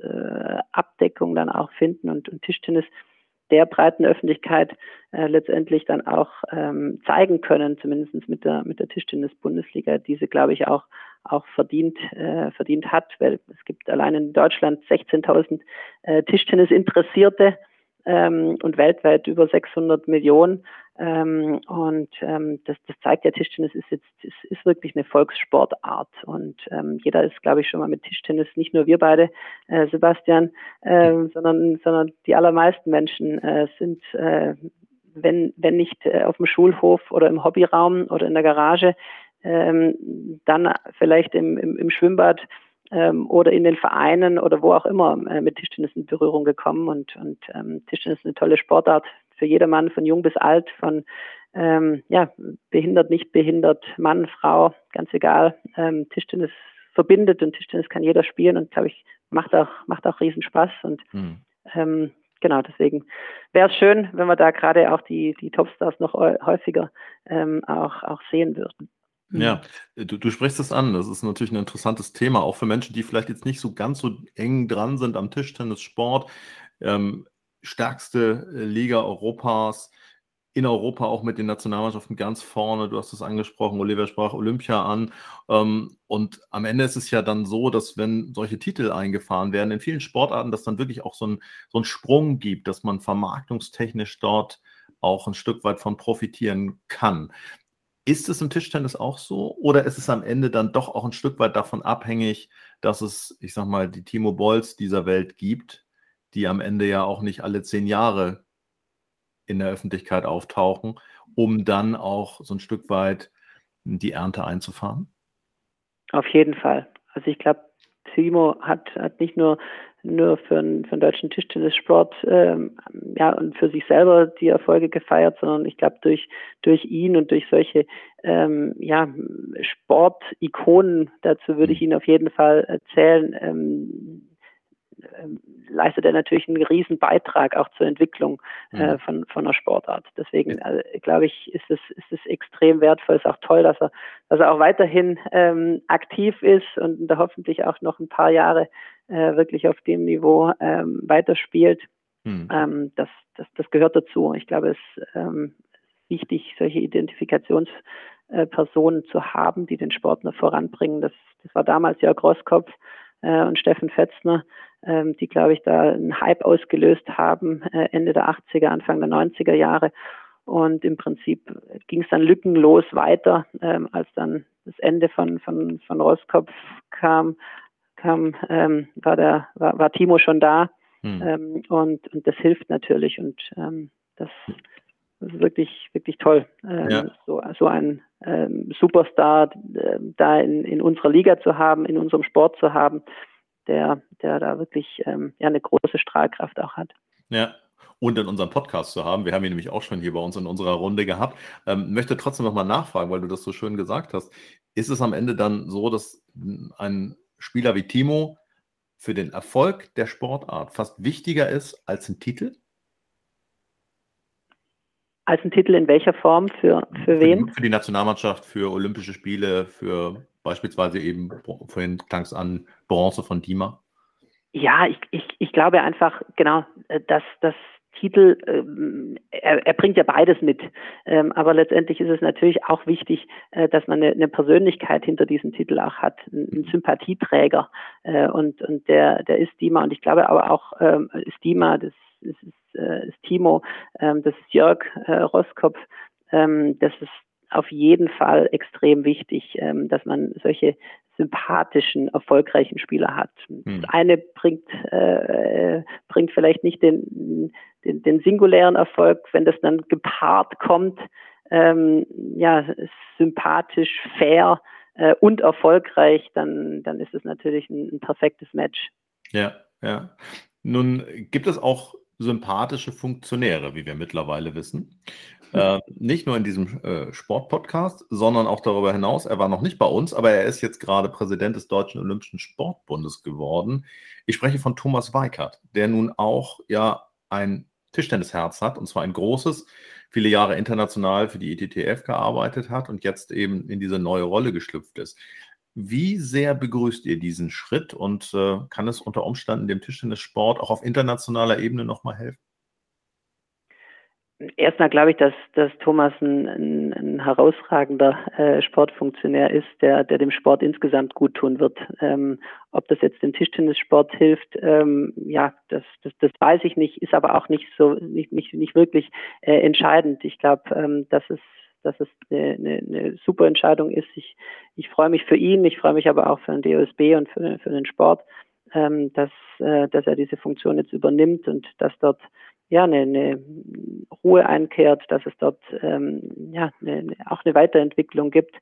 äh, Abdeckung dann auch finden und, und Tischtennis der breiten Öffentlichkeit äh, letztendlich dann auch ähm, zeigen können, zumindest mit der mit der Tischtennis-Bundesliga, diese glaube ich auch auch verdient äh, verdient hat, weil es gibt allein in Deutschland 16.000 äh, Tischtennis-Interessierte ähm, und weltweit über 600 Millionen. Ähm, und ähm, das, das zeigt ja, Tischtennis ist jetzt ist, ist wirklich eine Volkssportart. Und ähm, jeder ist, glaube ich, schon mal mit Tischtennis, nicht nur wir beide, äh, Sebastian, äh, sondern, sondern die allermeisten Menschen äh, sind, äh, wenn, wenn nicht äh, auf dem Schulhof oder im Hobbyraum oder in der Garage, ähm, dann vielleicht im, im, im Schwimmbad ähm, oder in den Vereinen oder wo auch immer äh, mit Tischtennis in Berührung gekommen. Und, und ähm, Tischtennis ist eine tolle Sportart für jedermann, von jung bis alt, von ähm, ja, behindert, nicht behindert, Mann, Frau, ganz egal. Ähm, Tischtennis verbindet und Tischtennis kann jeder spielen und glaube ich, macht auch, macht auch Riesenspaß. Und mhm. ähm, genau, deswegen wäre es schön, wenn wir da gerade auch die, die Topstars noch häufiger ähm, auch, auch sehen würden. Ja, mhm. du, du sprichst es an. Das ist natürlich ein interessantes Thema, auch für Menschen, die vielleicht jetzt nicht so ganz so eng dran sind am Tischtennissport. Ähm, stärkste äh, Liga Europas, in Europa auch mit den Nationalmannschaften ganz vorne. Du hast es angesprochen, Oliver sprach Olympia an. Ähm, und am Ende ist es ja dann so, dass wenn solche Titel eingefahren werden, in vielen Sportarten, dass dann wirklich auch so ein, so ein Sprung gibt, dass man vermarktungstechnisch dort auch ein Stück weit von profitieren kann. Ist es im Tischtennis auch so oder ist es am Ende dann doch auch ein Stück weit davon abhängig, dass es, ich sag mal, die Timo Bolls dieser Welt gibt, die am Ende ja auch nicht alle zehn Jahre in der Öffentlichkeit auftauchen, um dann auch so ein Stück weit die Ernte einzufahren? Auf jeden Fall. Also ich glaube, Timo hat, hat nicht nur nur für, einen, für den deutschen Tischtennissport ähm, ja, und für sich selber die Erfolge gefeiert, sondern ich glaube durch, durch ihn und durch solche ähm, ja, Sportikonen, dazu würde ich mhm. ihn auf jeden Fall erzählen, ähm, ähm, leistet er natürlich einen riesen Beitrag auch zur Entwicklung äh, mhm. von, von einer Sportart. Deswegen also, glaube ich, ist es, ist es extrem wertvoll. Es ist auch toll, dass er, dass er auch weiterhin ähm, aktiv ist und da hoffentlich auch noch ein paar Jahre äh, wirklich auf dem Niveau ähm, weiterspielt. Mhm. Ähm, das, das, das gehört dazu. Ich glaube, es ist ähm, wichtig, solche Identifikationspersonen zu haben, die den Sport noch voranbringen. Das, das war damals ja Grosskopf äh, und Steffen Fetzner, ähm, die, glaube ich, da einen Hype ausgelöst haben, äh, Ende der 80er, Anfang der 90er Jahre. Und im Prinzip ging es dann lückenlos weiter, ähm, als dann das Ende von, von, von Roskopf kam, kam ähm, war, der, war, war Timo schon da. Hm. Ähm, und, und das hilft natürlich und ähm, das, das, ist wirklich, wirklich toll, ähm, ja. so, so einen ähm, Superstar äh, da in, in unserer Liga zu haben, in unserem Sport zu haben, der, der da wirklich ähm, ja, eine große Strahlkraft auch hat. Ja, und in unserem Podcast zu haben. Wir haben ihn nämlich auch schon hier bei uns in unserer Runde gehabt. Ähm, möchte trotzdem nochmal nachfragen, weil du das so schön gesagt hast. Ist es am Ende dann so, dass ein Spieler wie Timo für den Erfolg der Sportart fast wichtiger ist als ein Titel? Als ein Titel in welcher Form? Für, für, für wen? Die, für die Nationalmannschaft, für Olympische Spiele, für beispielsweise eben, vorhin klang es an, Bronze von Dima. Ja, ich, ich, ich glaube einfach, genau, äh, dass, dass Titel, ähm, er, er, bringt ja beides mit. Ähm, aber letztendlich ist es natürlich auch wichtig, äh, dass man eine, eine, Persönlichkeit hinter diesem Titel auch hat, einen Sympathieträger. Äh, und, und der, der ist Dima. Und ich glaube aber auch, ähm, ist Dima, das ist, ist, äh, ist Timo, ähm, das ist Jörg äh, Roskopf, ähm, das ist auf jeden Fall extrem wichtig, ähm, dass man solche sympathischen, erfolgreichen Spieler hat. Hm. Das eine bringt, äh, bringt vielleicht nicht den, den, den, singulären Erfolg, wenn das dann gepaart kommt, ähm, ja, sympathisch, fair äh, und erfolgreich, dann, dann ist es natürlich ein, ein perfektes Match. Ja, ja. Nun gibt es auch sympathische Funktionäre, wie wir mittlerweile wissen. Äh, nicht nur in diesem äh, Sportpodcast, sondern auch darüber hinaus. Er war noch nicht bei uns, aber er ist jetzt gerade Präsident des Deutschen Olympischen Sportbundes geworden. Ich spreche von Thomas Weikert, der nun auch ja ein Tischtennisherz hat, und zwar ein großes, viele Jahre international für die ITTF gearbeitet hat und jetzt eben in diese neue Rolle geschlüpft ist. Wie sehr begrüßt ihr diesen Schritt und äh, kann es unter Umständen dem Tischtennissport auch auf internationaler Ebene nochmal helfen? Erstmal glaube ich, dass, dass Thomas ein, ein, ein herausragender äh, Sportfunktionär ist, der, der dem Sport insgesamt gut tun wird. Ähm, ob das jetzt dem Tischtennissport hilft, ähm, ja, das, das, das weiß ich nicht, ist aber auch nicht so nicht, nicht, nicht wirklich äh, entscheidend. Ich glaube, ähm, dass es dass es eine, eine, eine super Entscheidung ist. Ich, ich freue mich für ihn, ich freue mich aber auch für den DOSB und für, für den Sport, ähm, dass, äh, dass er diese Funktion jetzt übernimmt und dass dort ja, eine, eine Ruhe einkehrt, dass es dort ähm, ja, eine, auch eine Weiterentwicklung gibt.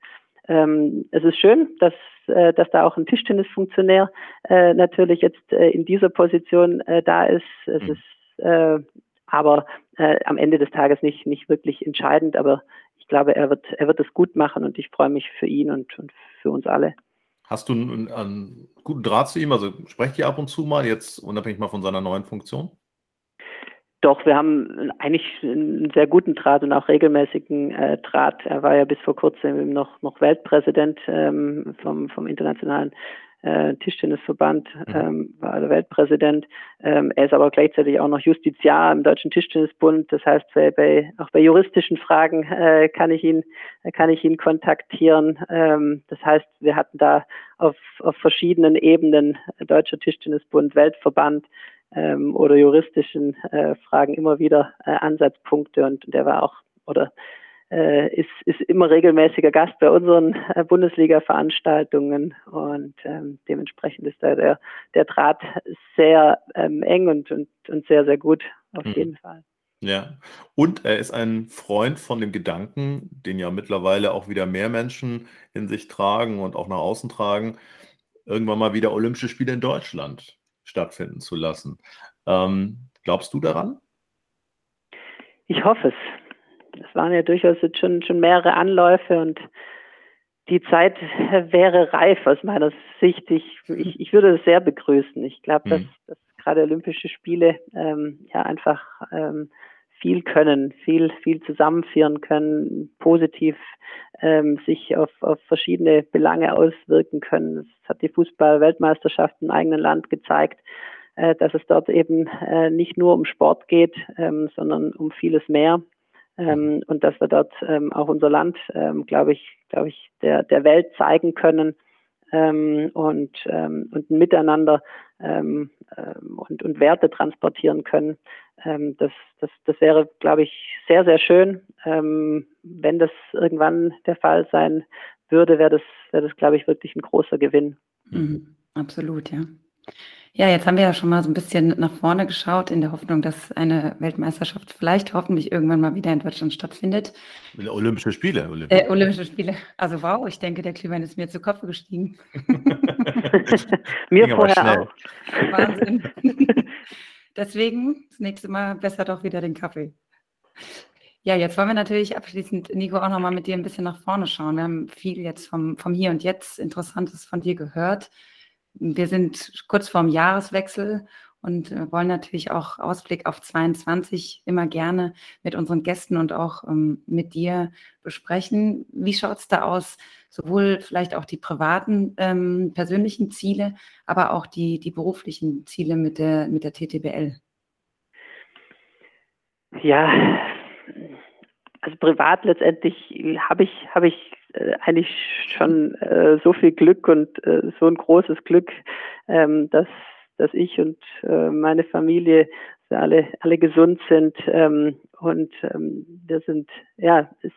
Ähm, es ist schön, dass, äh, dass da auch ein Tischtennisfunktionär äh, natürlich jetzt äh, in dieser Position äh, da ist. Es mhm. ist äh, aber äh, am Ende des Tages nicht, nicht wirklich entscheidend, aber ich glaube, er wird, er wird es gut machen und ich freue mich für ihn und, und für uns alle. Hast du einen, einen guten Draht zu ihm? Also sprecht ihr ab und zu mal, jetzt unabhängig mal von seiner neuen Funktion? Doch, wir haben eigentlich einen sehr guten Draht und auch regelmäßigen äh, Draht. Er war ja bis vor kurzem noch, noch Weltpräsident ähm, vom, vom internationalen äh, Tischtennisverband, mhm. ähm, war also Weltpräsident. Ähm, er ist aber gleichzeitig auch noch Justiziar im Deutschen Tischtennisbund. Das heißt, bei, auch bei juristischen Fragen äh, kann ich ihn, kann ich ihn kontaktieren. Ähm, das heißt, wir hatten da auf, auf verschiedenen Ebenen Deutscher Tischtennisbund, Weltverband, ähm, oder juristischen äh, Fragen immer wieder äh, Ansatzpunkte und der war auch oder äh, ist, ist immer regelmäßiger Gast bei unseren äh, Bundesliga-Veranstaltungen und ähm, dementsprechend ist da der, der Draht sehr ähm, eng und, und, und sehr, sehr gut auf mhm. jeden Fall. Ja, und er ist ein Freund von dem Gedanken, den ja mittlerweile auch wieder mehr Menschen in sich tragen und auch nach außen tragen, irgendwann mal wieder Olympische Spiele in Deutschland stattfinden zu lassen. Ähm, glaubst du daran? Ich hoffe es. Es waren ja durchaus jetzt schon, schon mehrere Anläufe und die Zeit wäre reif aus meiner Sicht. Ich, ich, ich würde es sehr begrüßen. Ich glaube, mhm. dass, dass gerade Olympische Spiele ähm, ja einfach ähm, viel können, viel, viel zusammenführen können, positiv ähm, sich auf, auf verschiedene Belange auswirken können. Das hat die Fußball-Weltmeisterschaft im eigenen Land gezeigt, äh, dass es dort eben äh, nicht nur um Sport geht, ähm, sondern um vieles mehr. Ähm, und dass wir dort ähm, auch unser Land, ähm, glaube ich, glaube ich, der, der Welt zeigen können, ähm, und, ähm, und miteinander ähm, ähm, und, und Werte transportieren können. Ähm, das, das, das wäre, glaube ich, sehr, sehr schön. Ähm, wenn das irgendwann der Fall sein würde, wäre das, wäre das, glaube ich, wirklich ein großer Gewinn. Mhm, absolut, ja. Ja, jetzt haben wir ja schon mal so ein bisschen nach vorne geschaut, in der Hoffnung, dass eine Weltmeisterschaft vielleicht hoffentlich irgendwann mal wieder in Deutschland stattfindet. Olympische Spiele. Olympische, äh, Olympische Spiele. Also wow, ich denke, der Glühwein ist mir zu Kopf gestiegen. mir vorher auch. Wahnsinn. Deswegen das nächste Mal besser doch wieder den Kaffee. Ja, jetzt wollen wir natürlich abschließend, Nico, auch nochmal mit dir ein bisschen nach vorne schauen. Wir haben viel jetzt vom, vom Hier und Jetzt Interessantes von dir gehört wir sind kurz vorm Jahreswechsel und äh, wollen natürlich auch Ausblick auf 22 immer gerne mit unseren Gästen und auch ähm, mit dir besprechen. Wie schaut es da aus? Sowohl vielleicht auch die privaten, ähm, persönlichen Ziele, aber auch die, die beruflichen Ziele mit der, mit der TTBL. Ja, also privat letztendlich habe ich, habe ich äh, eigentlich schon äh, so viel Glück und äh, so ein großes Glück, ähm, dass, dass ich und äh, meine Familie alle, alle gesund sind ähm, und ähm, wir sind ja ist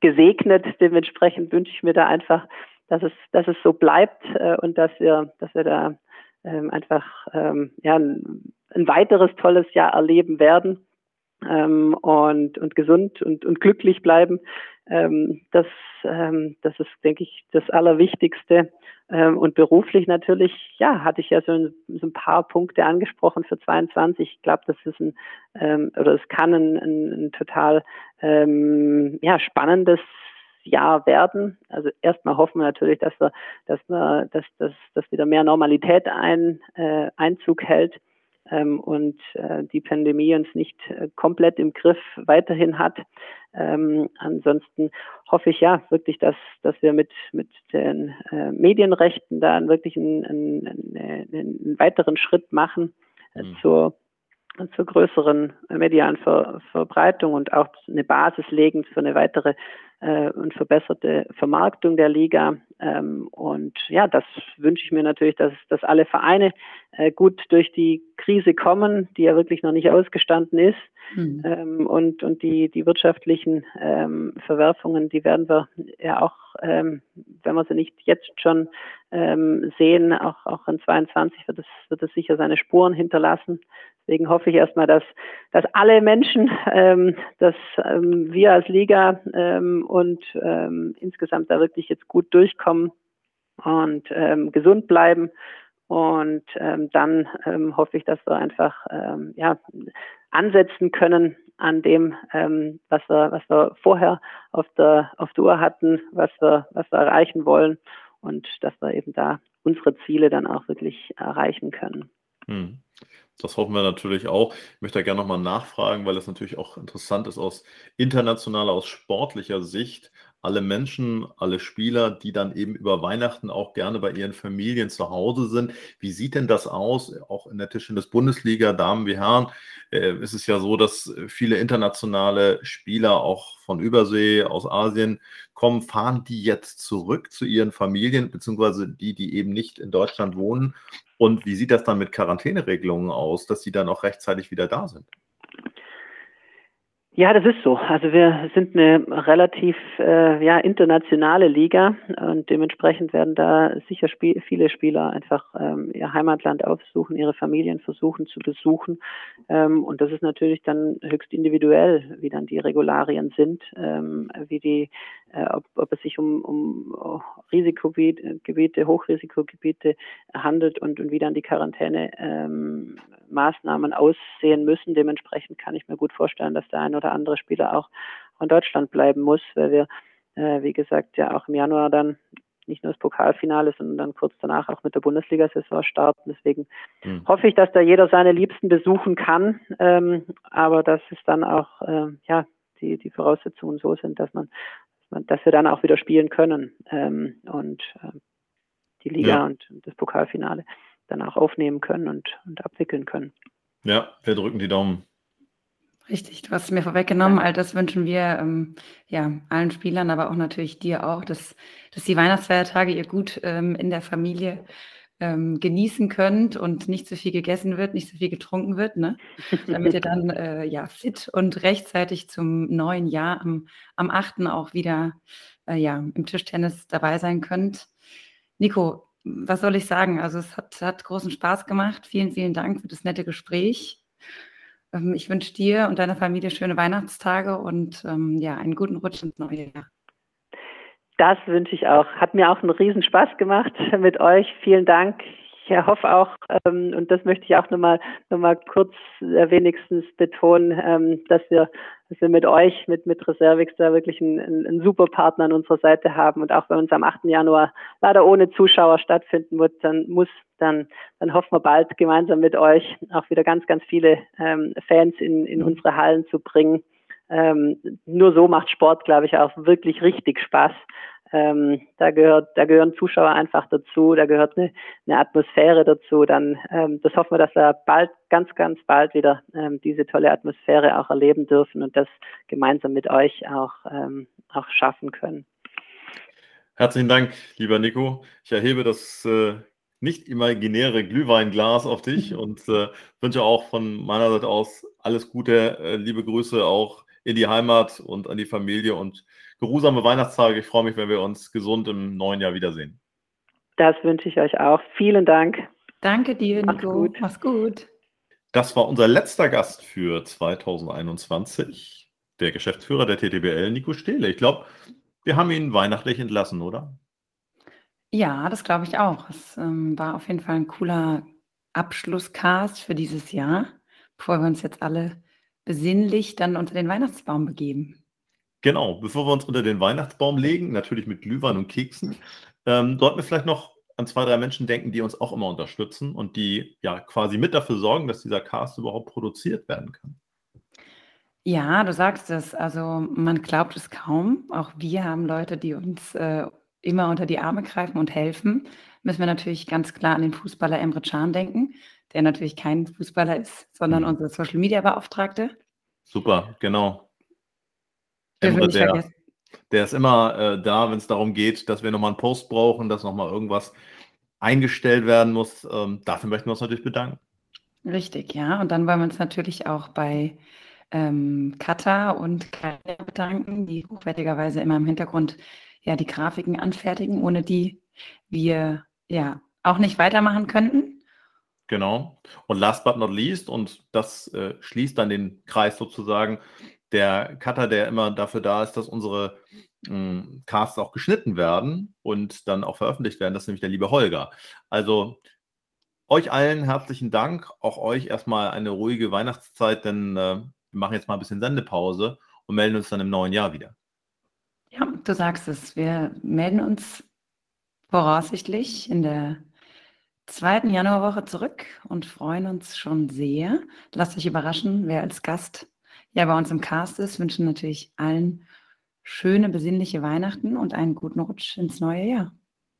gesegnet. Dementsprechend wünsche ich mir da einfach, dass es, dass es so bleibt äh, und dass wir, dass wir da ähm, einfach ähm, ja, ein, ein weiteres tolles Jahr erleben werden ähm, und, und gesund und, und glücklich bleiben. Ähm, das, ähm, das ist, denke ich, das Allerwichtigste. Ähm, und beruflich natürlich, ja, hatte ich ja so ein, so ein paar Punkte angesprochen für 22. Ich glaube, das ist ein, ähm, oder es kann ein, ein, ein total ähm, ja, spannendes Jahr werden. Also erstmal hoffen wir natürlich, dass wir, dass wir, dass, dass, dass wieder mehr Normalität ein, äh, Einzug hält und äh, die Pandemie uns nicht äh, komplett im Griff weiterhin hat. Ähm, ansonsten hoffe ich ja wirklich, dass, dass wir mit, mit den äh, Medienrechten da wirklich einen, einen, einen weiteren Schritt machen mhm. zur zur größeren medialen Ver Verbreitung und auch eine Basis legen für eine weitere äh, und verbesserte Vermarktung der Liga. Ähm, und ja, das wünsche ich mir natürlich, dass, dass alle Vereine äh, gut durch die Krise kommen, die ja wirklich noch nicht ausgestanden ist. Mhm. Ähm, und und die, die wirtschaftlichen ähm, Verwerfungen, die werden wir ja auch, ähm, wenn wir sie nicht jetzt schon ähm, sehen, auch, auch in 22 wird es, wird es sicher seine Spuren hinterlassen. Deswegen hoffe ich erstmal, dass, dass alle Menschen, ähm, dass ähm, wir als Liga ähm, und ähm, insgesamt da wirklich jetzt gut durchkommen und ähm, gesund bleiben. Und ähm, dann ähm, hoffe ich, dass wir einfach ähm, ja, ansetzen können an dem, ähm, was wir, was wir vorher auf der, auf der Uhr hatten, was wir, was wir erreichen wollen und dass wir eben da unsere Ziele dann auch wirklich erreichen können. Hm. Das hoffen wir natürlich auch. Ich möchte da gerne nochmal nachfragen, weil es natürlich auch interessant ist aus internationaler, aus sportlicher Sicht. Alle Menschen, alle Spieler, die dann eben über Weihnachten auch gerne bei ihren Familien zu Hause sind. Wie sieht denn das aus? Auch in der Tischtennis-Bundesliga, Damen wie Herren, äh, ist es ja so, dass viele internationale Spieler auch von Übersee, aus Asien kommen. Fahren die jetzt zurück zu ihren Familien, beziehungsweise die, die eben nicht in Deutschland wohnen und wie sieht das dann mit Quarantäneregelungen aus, dass sie dann auch rechtzeitig wieder da sind? Ja, das ist so. Also wir sind eine relativ äh, ja, internationale Liga und dementsprechend werden da sicher Spiel viele Spieler einfach ähm, ihr Heimatland aufsuchen, ihre Familien versuchen zu besuchen. Ähm, und das ist natürlich dann höchst individuell, wie dann die Regularien sind, ähm, wie die, äh, ob, ob es sich um, um Risikogebiete, Hochrisikogebiete handelt und, und wie dann die Quarantänemaßnahmen ähm, aussehen müssen. Dementsprechend kann ich mir gut vorstellen, dass der eine oder andere Spieler auch von Deutschland bleiben muss, weil wir, äh, wie gesagt, ja auch im Januar dann nicht nur das Pokalfinale, sondern dann kurz danach auch mit der Bundesliga-Saison starten. Deswegen mhm. hoffe ich, dass da jeder seine Liebsten besuchen kann, ähm, aber dass es dann auch äh, ja die, die Voraussetzungen so sind, dass man, dass, man, dass wir dann auch wieder spielen können ähm, und äh, die Liga ja. und das Pokalfinale dann auch aufnehmen können und, und abwickeln können. Ja, wir drücken die Daumen. Richtig, du hast es mir vorweggenommen. All das wünschen wir ähm, ja, allen Spielern, aber auch natürlich dir auch, dass, dass die Weihnachtsfeiertage ihr gut ähm, in der Familie ähm, genießen könnt und nicht zu viel gegessen wird, nicht zu viel getrunken wird, ne? damit ihr dann äh, ja, fit und rechtzeitig zum neuen Jahr am, am 8. auch wieder äh, ja, im Tischtennis dabei sein könnt. Nico, was soll ich sagen? Also es hat, hat großen Spaß gemacht. Vielen, vielen Dank für das nette Gespräch. Ähm, ich wünsche dir und deiner Familie schöne Weihnachtstage und ähm, ja, einen guten Rutsch ins neue Jahr. Das wünsche ich auch. Hat mir auch einen Riesenspaß gemacht mit euch. Vielen Dank. Ich hoffe auch, ähm, und das möchte ich auch nochmal noch mal kurz äh, wenigstens betonen, ähm, dass wir dass wir mit euch, mit, mit Reservix da wirklich einen, einen, super Partner an unserer Seite haben. Und auch wenn uns am 8. Januar leider ohne Zuschauer stattfinden wird, dann muss, dann, dann hoffen wir bald gemeinsam mit euch auch wieder ganz, ganz viele ähm, Fans in, in unsere Hallen zu bringen. Ähm, nur so macht Sport, glaube ich, auch wirklich richtig Spaß. Ähm, da gehört, da gehören Zuschauer einfach dazu, da gehört eine, eine Atmosphäre dazu. Dann, ähm, das hoffen wir, dass wir bald, ganz, ganz bald wieder ähm, diese tolle Atmosphäre auch erleben dürfen und das gemeinsam mit euch auch, ähm, auch schaffen können. Herzlichen Dank, lieber Nico. Ich erhebe das äh, nicht imaginäre Glühweinglas auf dich und äh, wünsche auch von meiner Seite aus alles Gute, äh, liebe Grüße auch in die Heimat und an die Familie und geruhsame Weihnachtstage. Ich freue mich, wenn wir uns gesund im neuen Jahr wiedersehen. Das wünsche ich euch auch. Vielen Dank. Danke dir, Nico. Mach's gut. Mach's gut. Das war unser letzter Gast für 2021, der Geschäftsführer der TTBL, Nico Stehle. Ich glaube, wir haben ihn weihnachtlich entlassen, oder? Ja, das glaube ich auch. Es ähm, war auf jeden Fall ein cooler Abschlusscast für dieses Jahr, bevor wir uns jetzt alle besinnlich dann unter den Weihnachtsbaum begeben. Genau, bevor wir uns unter den Weihnachtsbaum legen, natürlich mit Glühwein und Keksen, ähm, sollten wir vielleicht noch an zwei, drei Menschen denken, die uns auch immer unterstützen und die ja quasi mit dafür sorgen, dass dieser Cast überhaupt produziert werden kann. Ja, du sagst es. Also man glaubt es kaum. Auch wir haben Leute, die uns äh, immer unter die Arme greifen und helfen. Müssen wir natürlich ganz klar an den Fußballer Emre Can denken, der natürlich kein Fußballer ist, sondern mhm. unser Social Media Beauftragte. Super, genau. Emre, der, der, ist immer äh, da, wenn es darum geht, dass wir nochmal einen Post brauchen, dass nochmal irgendwas eingestellt werden muss. Ähm, dafür möchten wir uns natürlich bedanken. Richtig, ja. Und dann wollen wir uns natürlich auch bei ähm, Kata und Kaja bedanken, die hochwertigerweise immer im Hintergrund ja die Grafiken anfertigen, ohne die wir ja auch nicht weitermachen könnten. Genau. Und last but not least, und das äh, schließt dann den Kreis sozusagen, der Cutter, der immer dafür da ist, dass unsere mh, hm, Casts auch geschnitten werden und dann auch veröffentlicht werden, das ist nämlich der liebe Holger. Also euch allen herzlichen Dank, auch euch erstmal eine ruhige Weihnachtszeit, denn äh, wir machen jetzt mal ein bisschen Sendepause und melden uns dann im neuen Jahr wieder. Ja, du sagst es. Wir melden uns voraussichtlich in der zweiten Januarwoche zurück und freuen uns schon sehr. Lasst euch überraschen, wer als Gast ja bei uns im Cast ist. Wünschen natürlich allen schöne, besinnliche Weihnachten und einen guten Rutsch ins neue Jahr.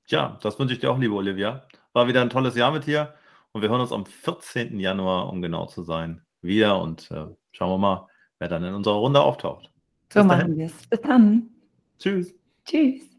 Ja, das wünsche ich dir auch, liebe Olivia. War wieder ein tolles Jahr mit dir und wir hören uns am 14. Januar, um genau zu sein, wieder und äh, schauen wir mal, wer dann in unserer Runde auftaucht. So Bis machen wir es. Bis dann. Tschüss. Tschüss.